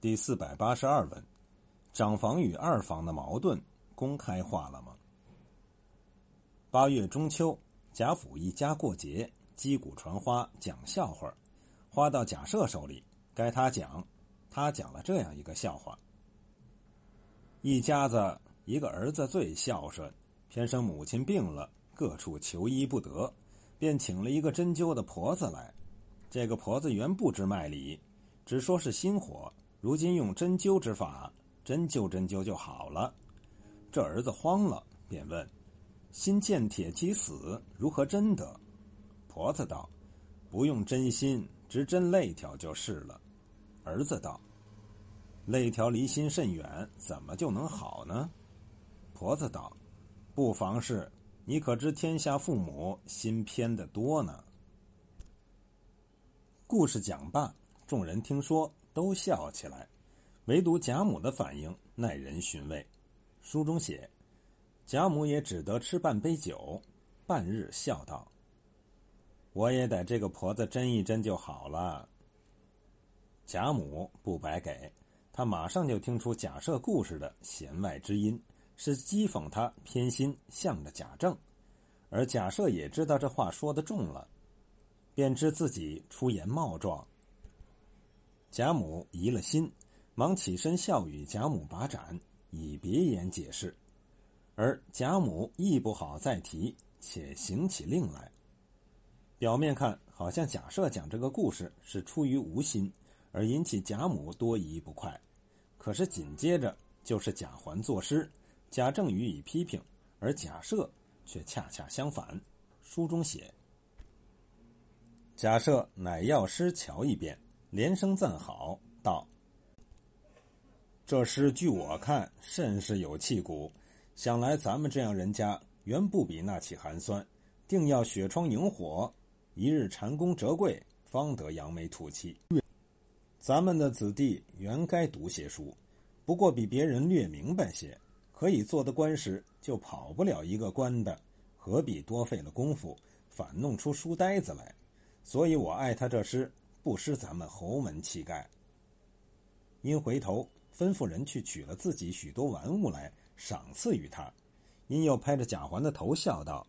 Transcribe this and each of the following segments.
第四百八十二问：长房与二房的矛盾公开化了吗？八月中秋，贾府一家过节，击鼓传花，讲笑话，花到贾赦手里，该他讲，他讲了这样一个笑话：一家子，一个儿子最孝顺，偏生母亲病了，各处求医不得，便请了一个针灸的婆子来。这个婆子原不知脉理，只说是心火。如今用针灸之法，针灸针灸就好了。这儿子慌了，便问：“心见铁即死，如何针得？”婆子道：“不用针心，只针肋条就是了。”儿子道：“肋条离心甚远，怎么就能好呢？”婆子道：“不妨事，你可知天下父母心偏的多呢？”故事讲罢，众人听说。都笑起来，唯独贾母的反应耐人寻味。书中写，贾母也只得吃半杯酒，半日笑道：“我也得这个婆子斟一斟就好了。”贾母不白给，他马上就听出假设故事的弦外之音，是讥讽他偏心向着贾政，而贾赦也知道这话说的重了，便知自己出言冒撞。贾母疑了心，忙起身笑语贾母把盏，以别言解释。而贾母亦不好再提，且行起令来。表面看好像贾赦讲这个故事是出于无心，而引起贾母多疑不快。可是紧接着就是贾环作诗，贾政予以批评，而贾赦却恰恰相反。书中写：贾赦乃药师瞧一遍。连声赞好，道：“这诗据我看甚是有气骨。想来咱们这样人家，原不比那起寒酸，定要雪窗萤火，一日蟾宫折桂，方得扬眉吐气。咱们的子弟原该读些书，不过比别人略明白些，可以做的官时就跑不了一个官的，何必多费了功夫，反弄出书呆子来？所以我爱他这诗。”不失咱们侯门气概。因回头吩咐人去取了自己许多玩物来赏赐于他，因又拍着贾环的头笑道：“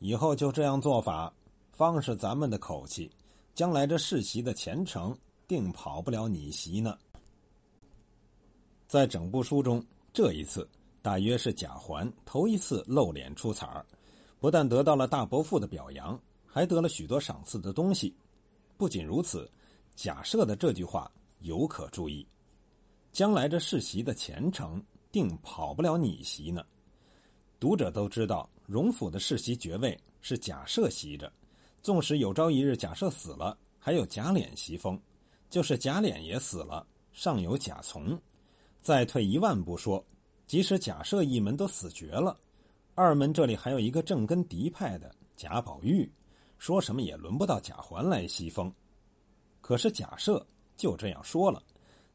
以后就这样做法，方是咱们的口气。将来这世袭的前程，定跑不了你袭呢。”在整部书中，这一次大约是贾环头一次露脸出彩儿，不但得到了大伯父的表扬，还得了许多赏赐的东西。不仅如此，假设的这句话尤可注意。将来这世袭的前程，定跑不了你袭呢。读者都知道，荣府的世袭爵位是假设袭着。纵使有朝一日假设死了，还有贾琏袭封；就是贾琏也死了，尚有贾从。再退一万步说，即使假设一门都死绝了，二门这里还有一个正根嫡派的贾宝玉。说什么也轮不到贾环来袭封，可是贾赦就这样说了。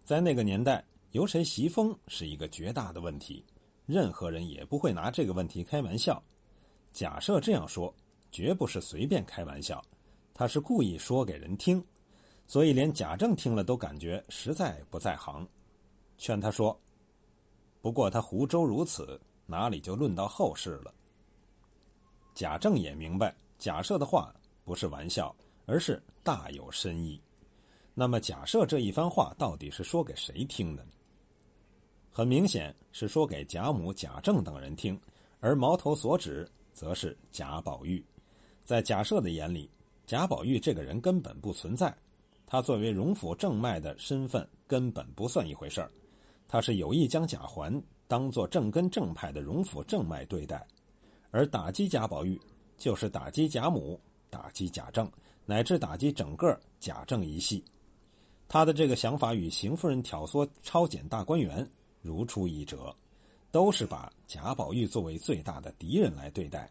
在那个年代，由谁袭封是一个绝大的问题，任何人也不会拿这个问题开玩笑。贾赦这样说，绝不是随便开玩笑，他是故意说给人听，所以连贾政听了都感觉实在不在行，劝他说：“不过他湖州如此，哪里就论到后事了？”贾政也明白。贾赦的话不是玩笑，而是大有深意。那么，假设这一番话到底是说给谁听的？很明显是说给贾母、贾政等人听，而矛头所指则是贾宝玉。在贾赦的眼里，贾宝玉这个人根本不存在，他作为荣府正脉的身份根本不算一回事儿。他是有意将贾环当做正根正派的荣府正脉对待，而打击贾宝玉。就是打击贾母，打击贾政，乃至打击整个贾政一系。他的这个想法与邢夫人挑唆抄检大观园如出一辙，都是把贾宝玉作为最大的敌人来对待。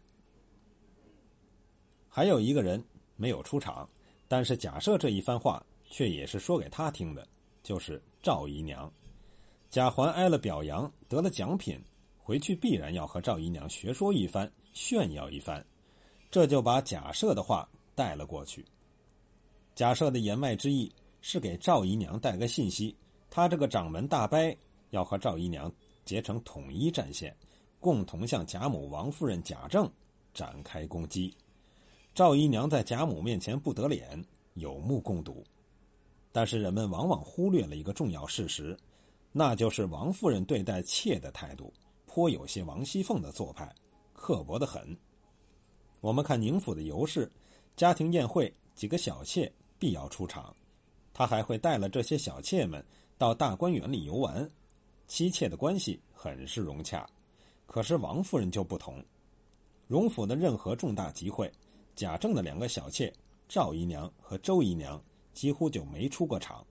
还有一个人没有出场，但是假设这一番话却也是说给他听的，就是赵姨娘。贾环挨了表扬，得了奖品，回去必然要和赵姨娘学说一番，炫耀一番。这就把贾赦的话带了过去。贾赦的言外之意是给赵姨娘带个信息，他这个掌门大伯要和赵姨娘结成统一战线，共同向贾母、王夫人、贾政展开攻击。赵姨娘在贾母面前不得脸，有目共睹。但是人们往往忽略了一个重要事实，那就是王夫人对待妾的态度颇有些王熙凤的做派，刻薄的很。我们看宁府的尤氏，家庭宴会几个小妾必要出场，他还会带了这些小妾们到大观园里游玩，妻妾的关系很是融洽。可是王夫人就不同，荣府的任何重大集会，贾政的两个小妾赵姨娘和周姨娘。几乎就没出过场，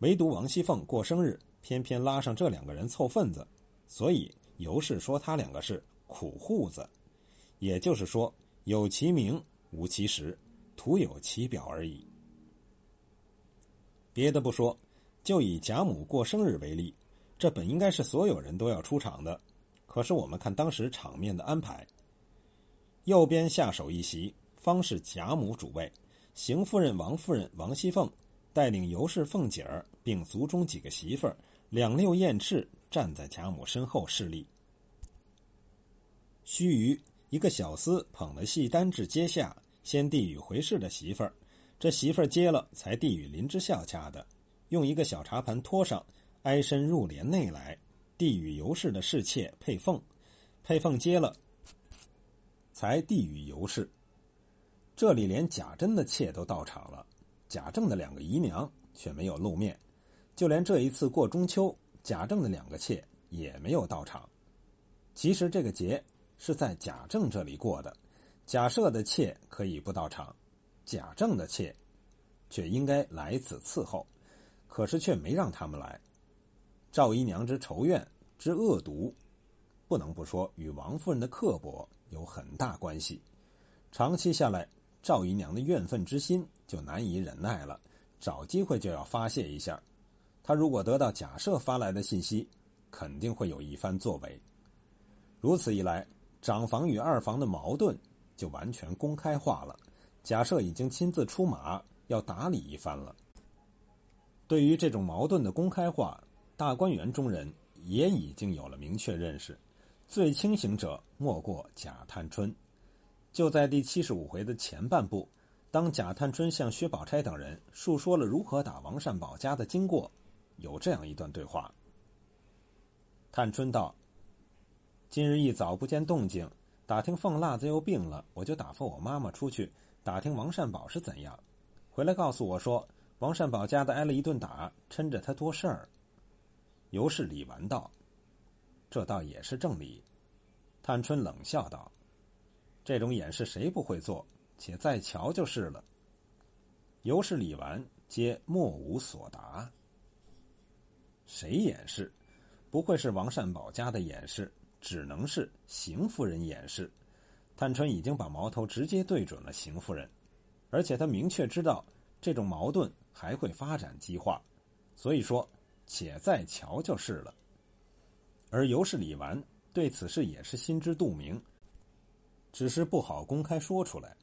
唯独王熙凤过生日，偏偏拉上这两个人凑份子，所以尤氏说他两个是苦户子，也就是说有其名无其实，徒有其表而已。别的不说，就以贾母过生日为例，这本应该是所有人都要出场的，可是我们看当时场面的安排，右边下手一席，方是贾母主位。邢夫人、王夫人、王熙凤带领尤氏、凤姐儿，并族中几个媳妇儿，两溜燕翅站在贾母身后侍立。须臾，一个小厮捧了戏单至阶下，先递与回事的媳妇儿，这媳妇儿接了，才递与林之孝家的，用一个小茶盘托上，挨身入帘内来，递与尤氏的侍妾佩凤，佩凤接了，才递与尤氏。这里连贾珍的妾都到场了，贾政的两个姨娘却没有露面，就连这一次过中秋，贾政的两个妾也没有到场。其实这个节是在贾政这里过的，贾赦的妾可以不到场，贾政的妾却应该来此伺候，可是却没让他们来。赵姨娘之仇怨之恶毒，不能不说与王夫人的刻薄有很大关系，长期下来。赵姨娘的怨愤之心就难以忍耐了，找机会就要发泄一下。她如果得到假设发来的信息，肯定会有一番作为。如此一来，长房与二房的矛盾就完全公开化了。假设已经亲自出马要打理一番了。对于这种矛盾的公开化，大观园中人也已经有了明确认识。最清醒者莫过贾探春。就在第七十五回的前半部，当贾探春向薛宝钗等人述说了如何打王善保家的经过，有这样一段对话。探春道：“今日一早不见动静，打听凤辣子又病了，我就打发我妈妈出去打听王善保是怎样，回来告诉我说王善保家的挨了一顿打，趁着他多事儿。”尤氏李纨道：“这倒也是正理。”探春冷笑道。这种掩饰谁不会做？且再瞧就是了。尤氏、李纨皆莫无所答。谁掩饰？不会是王善保家的掩饰，只能是邢夫人掩饰。探春已经把矛头直接对准了邢夫人，而且她明确知道这种矛盾还会发展激化，所以说且再瞧就是了。而尤氏、李纨对此事也是心知肚明。只是不好公开说出来。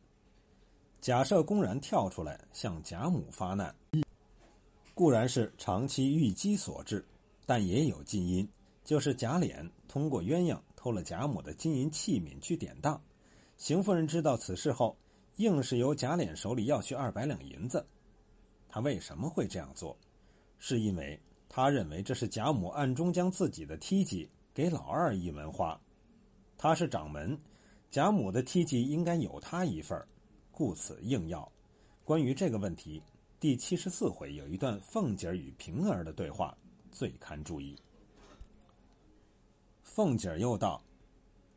假设公然跳出来向贾母发难，固然是长期郁积所致，但也有近因，就是贾琏通过鸳鸯偷了贾母的金银器皿去典当。邢夫人知道此事后，硬是由贾琏手里要去二百两银子。他为什么会这样做？是因为他认为这是贾母暗中将自己的梯级给老二一门花，他是掌门。贾母的梯级应该有他一份故此硬要。关于这个问题，第七十四回有一段凤姐与平儿的对话，最堪注意。凤姐儿又道：“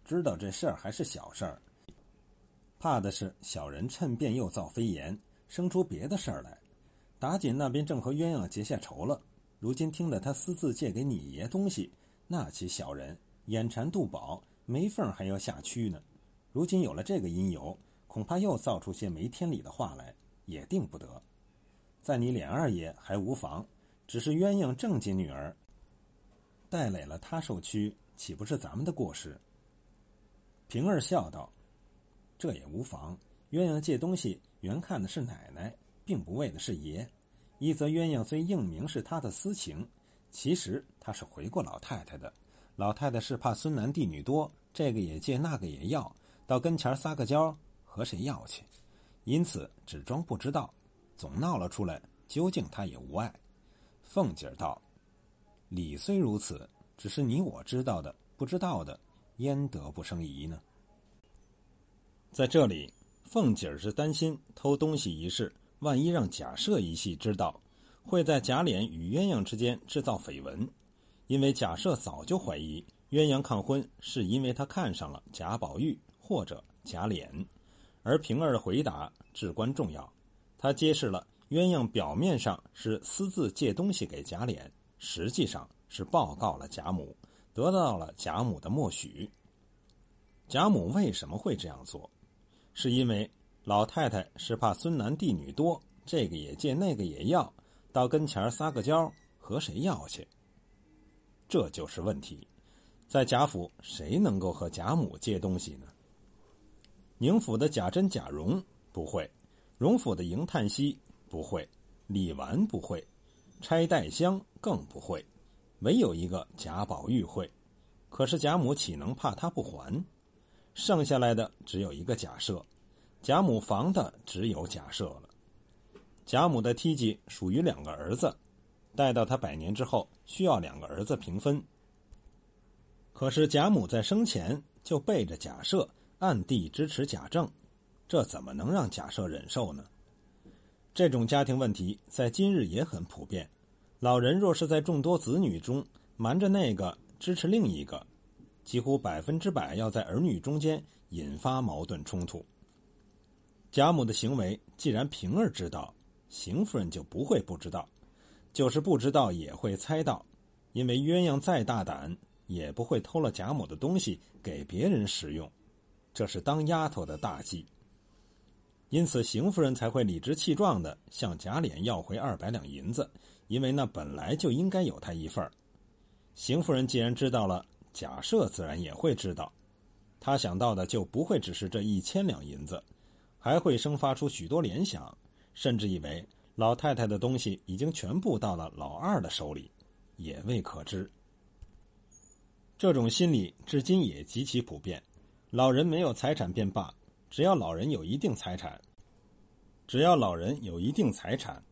知道这事儿还是小事儿，怕的是小人趁便又造飞言，生出别的事儿来。打锦那边正和鸳鸯结下仇了，如今听了他私自借给你爷东西，那起小人眼馋肚饱，没缝还要下蛆呢。”如今有了这个因由，恐怕又造出些没天理的话来，也定不得。在你琏二爷还无妨，只是鸳鸯正经女儿，带累了他受屈，岂不是咱们的过失？平儿笑道：“这也无妨。鸳鸯借东西，原看的是奶奶，并不为的是爷。一则鸳鸯虽应明是他的私情，其实他是回过老太太的。老太太是怕孙男弟女多，这个也借，那个也要，到跟前撒个娇，和谁要去？因此只装不知道，总闹了出来。究竟他也无碍。凤姐儿道：“理虽如此，只是你我知道的，不知道的，焉得不生疑呢？”在这里，凤姐儿是担心偷东西一事，万一让贾赦一系知道，会在贾琏与鸳鸯之间制造绯闻。因为贾赦早就怀疑鸳鸯抗婚是因为他看上了贾宝玉或者贾琏，而平儿的回答至关重要，他揭示了鸳鸯表面上是私自借东西给贾琏，实际上是报告了贾母，得到了贾母的默许。贾母为什么会这样做？是因为老太太是怕孙男弟女多，这个也借，那个也要，到跟前撒个娇，和谁要去？这就是问题，在贾府谁能够和贾母借东西呢？宁府的贾珍、贾蓉不会，荣府的迎叹息不会，李纨不会，钗、黛香更不会，唯有一个贾宝玉会。可是贾母岂能怕他不还？剩下来的只有一个贾赦，贾母防的只有贾赦了。贾母的梯级属于两个儿子。待到他百年之后，需要两个儿子平分。可是贾母在生前就背着贾赦，暗地支持贾政，这怎么能让贾赦忍受呢？这种家庭问题在今日也很普遍。老人若是在众多子女中瞒着那个支持另一个，几乎百分之百要在儿女中间引发矛盾冲突。贾母的行为既然平儿知道，邢夫人就不会不知道。就是不知道也会猜到，因为鸳鸯再大胆，也不会偷了贾母的东西给别人使用，这是当丫头的大忌。因此，邢夫人才会理直气壮的向贾琏要回二百两银子，因为那本来就应该有他一份儿。邢夫人既然知道了，贾赦自然也会知道，他想到的就不会只是这一千两银子，还会生发出许多联想，甚至以为。老太太的东西已经全部到了老二的手里，也未可知。这种心理至今也极其普遍。老人没有财产便罢，只要老人有一定财产，只要老人有一定财产，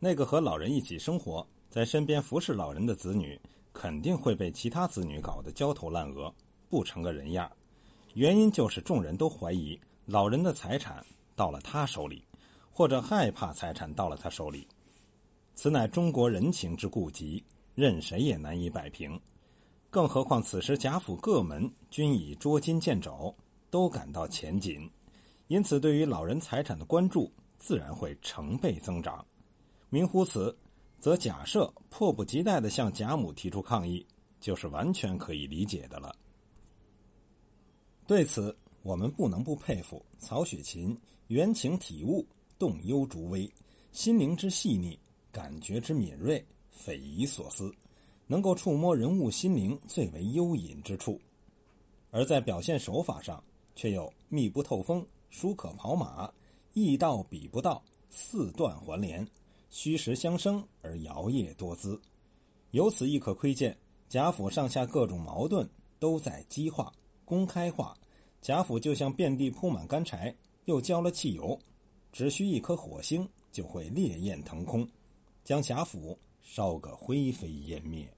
那个和老人一起生活在身边服侍老人的子女，肯定会被其他子女搞得焦头烂额，不成个人样。原因就是众人都怀疑老人的财产到了他手里。或者害怕财产到了他手里，此乃中国人情之痼疾，任谁也难以摆平。更何况此时贾府各门均已捉襟见肘，都感到钱紧，因此对于老人财产的关注自然会成倍增长。明乎此，则假设迫不及待的向贾母提出抗议，就是完全可以理解的了。对此，我们不能不佩服曹雪芹原情体悟。动幽逐微，心灵之细腻，感觉之敏锐，匪夷所思，能够触摸人物心灵最为幽隐之处；而在表现手法上，却又密不透风，疏可跑马，意到笔不到，四断还连，虚实相生而摇曳多姿。由此亦可窥见，贾府上下各种矛盾都在激化、公开化。贾府就像遍地铺满干柴，又浇了汽油。只需一颗火星，就会烈焰腾空，将贾府烧个灰飞烟灭。